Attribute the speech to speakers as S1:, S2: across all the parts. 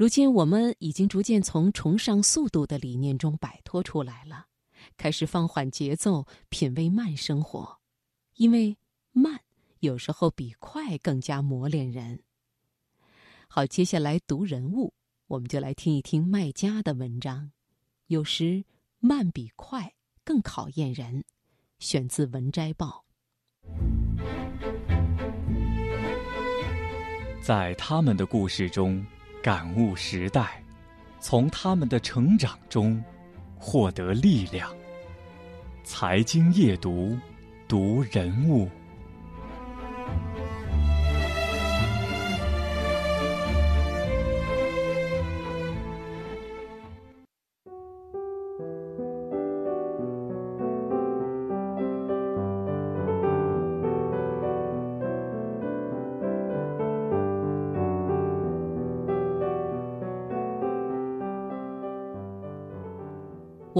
S1: 如今我们已经逐渐从崇尚速度的理念中摆脱出来了，开始放缓节奏，品味慢生活，因为慢有时候比快更加磨练人。好，接下来读人物，我们就来听一听麦家的文章。有时慢比快更考验人，选自《文摘报》。
S2: 在他们的故事中。感悟时代，从他们的成长中获得力量。财经夜读，读人物。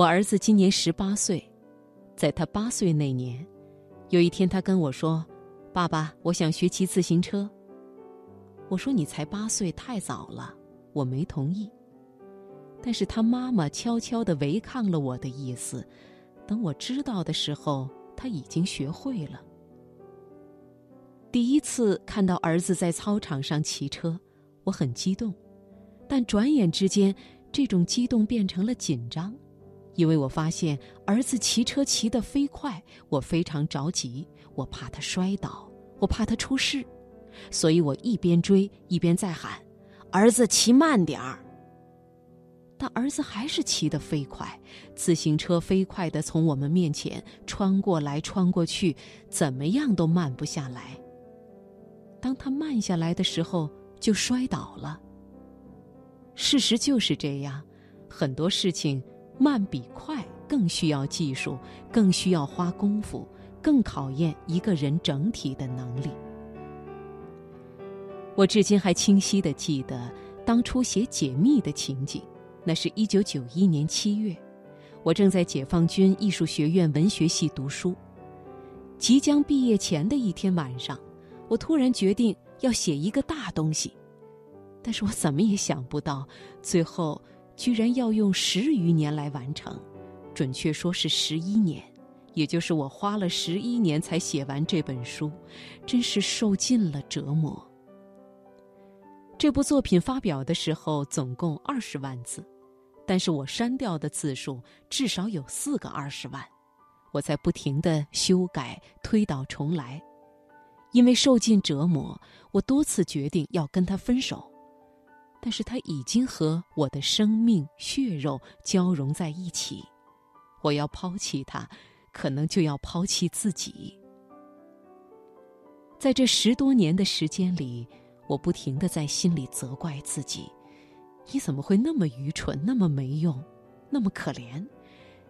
S1: 我儿子今年十八岁，在他八岁那年，有一天他跟我说：“爸爸，我想学骑自行车。”我说：“你才八岁，太早了。”我没同意。但是他妈妈悄悄地违抗了我的意思。等我知道的时候，他已经学会了。第一次看到儿子在操场上骑车，我很激动，但转眼之间，这种激动变成了紧张。因为我发现儿子骑车骑得飞快，我非常着急，我怕他摔倒，我怕他出事，所以我一边追一边在喊：“儿子骑慢点儿。”但儿子还是骑得飞快，自行车飞快地从我们面前穿过来穿过去，怎么样都慢不下来。当他慢下来的时候，就摔倒了。事实就是这样，很多事情。慢比快更需要技术，更需要花功夫，更考验一个人整体的能力。我至今还清晰的记得当初写解密的情景，那是一九九一年七月，我正在解放军艺术学院文学系读书，即将毕业前的一天晚上，我突然决定要写一个大东西，但是我怎么也想不到，最后。居然要用十余年来完成，准确说是十一年，也就是我花了十一年才写完这本书，真是受尽了折磨。这部作品发表的时候总共二十万字，但是我删掉的字数至少有四个二十万，我在不停的修改、推倒重来，因为受尽折磨，我多次决定要跟他分手。但是他已经和我的生命血肉交融在一起，我要抛弃他，可能就要抛弃自己。在这十多年的时间里，我不停的在心里责怪自己：你怎么会那么愚蠢，那么没用，那么可怜？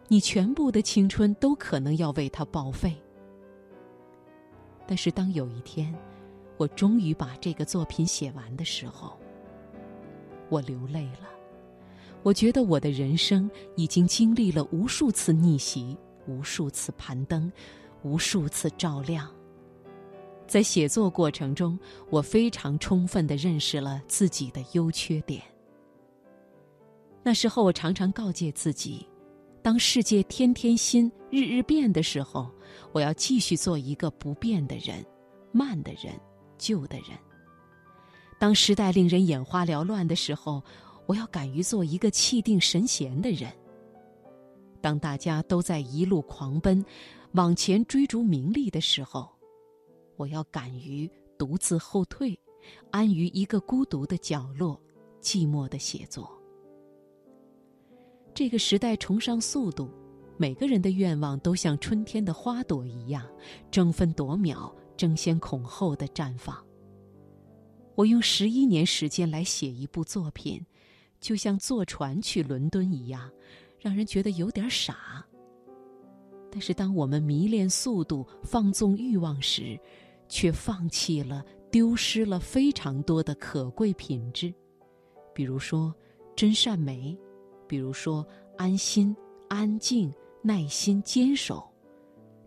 S1: 你全部的青春都可能要为他报废。但是当有一天，我终于把这个作品写完的时候，我流泪了，我觉得我的人生已经经历了无数次逆袭，无数次攀登，无数次照亮。在写作过程中，我非常充分的认识了自己的优缺点。那时候，我常常告诫自己：当世界天天新、日日变的时候，我要继续做一个不变的人，慢的人，旧的人。当时代令人眼花缭乱的时候，我要敢于做一个气定神闲的人。当大家都在一路狂奔，往前追逐名利的时候，我要敢于独自后退，安于一个孤独的角落，寂寞的写作。这个时代崇尚速度，每个人的愿望都像春天的花朵一样，争分夺秒、争先恐后的绽放。我用十一年时间来写一部作品，就像坐船去伦敦一样，让人觉得有点傻。但是，当我们迷恋速度、放纵欲望时，却放弃了、丢失了非常多的可贵品质，比如说真善美，比如说安心、安静、耐心、坚守。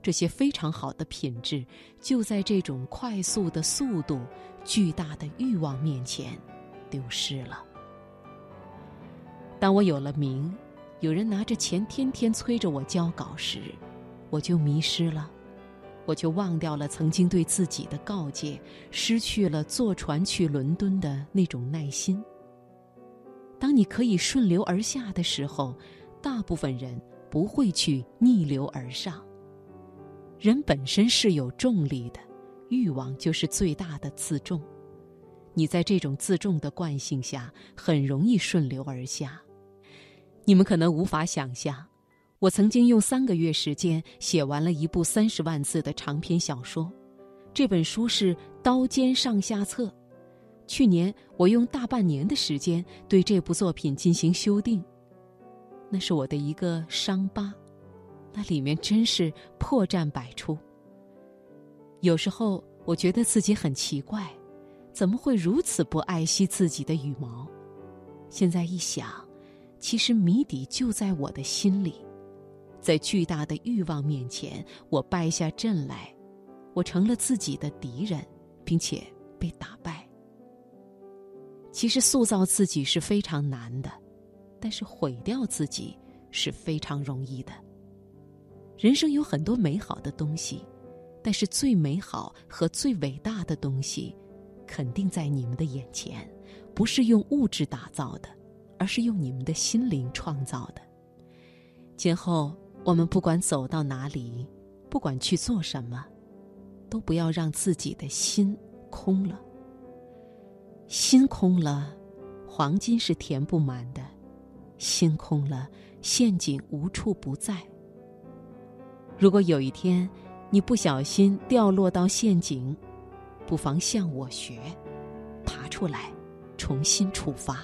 S1: 这些非常好的品质，就在这种快速的速度、巨大的欲望面前，丢失了。当我有了名，有人拿着钱天天催着我交稿时，我就迷失了，我就忘掉了曾经对自己的告诫，失去了坐船去伦敦的那种耐心。当你可以顺流而下的时候，大部分人不会去逆流而上。人本身是有重力的，欲望就是最大的自重。你在这种自重的惯性下，很容易顺流而下。你们可能无法想象，我曾经用三个月时间写完了一部三十万字的长篇小说，这本书是《刀尖上下册》。去年我用大半年的时间对这部作品进行修订，那是我的一个伤疤。那里面真是破绽百出。有时候我觉得自己很奇怪，怎么会如此不爱惜自己的羽毛？现在一想，其实谜底就在我的心里。在巨大的欲望面前，我败下阵来，我成了自己的敌人，并且被打败。其实塑造自己是非常难的，但是毁掉自己是非常容易的。人生有很多美好的东西，但是最美好和最伟大的东西，肯定在你们的眼前，不是用物质打造的，而是用你们的心灵创造的。今后我们不管走到哪里，不管去做什么，都不要让自己的心空了。心空了，黄金是填不满的；心空了，陷阱无处不在。如果有一天，你不小心掉落到陷阱，不妨向我学，爬出来，重新出发。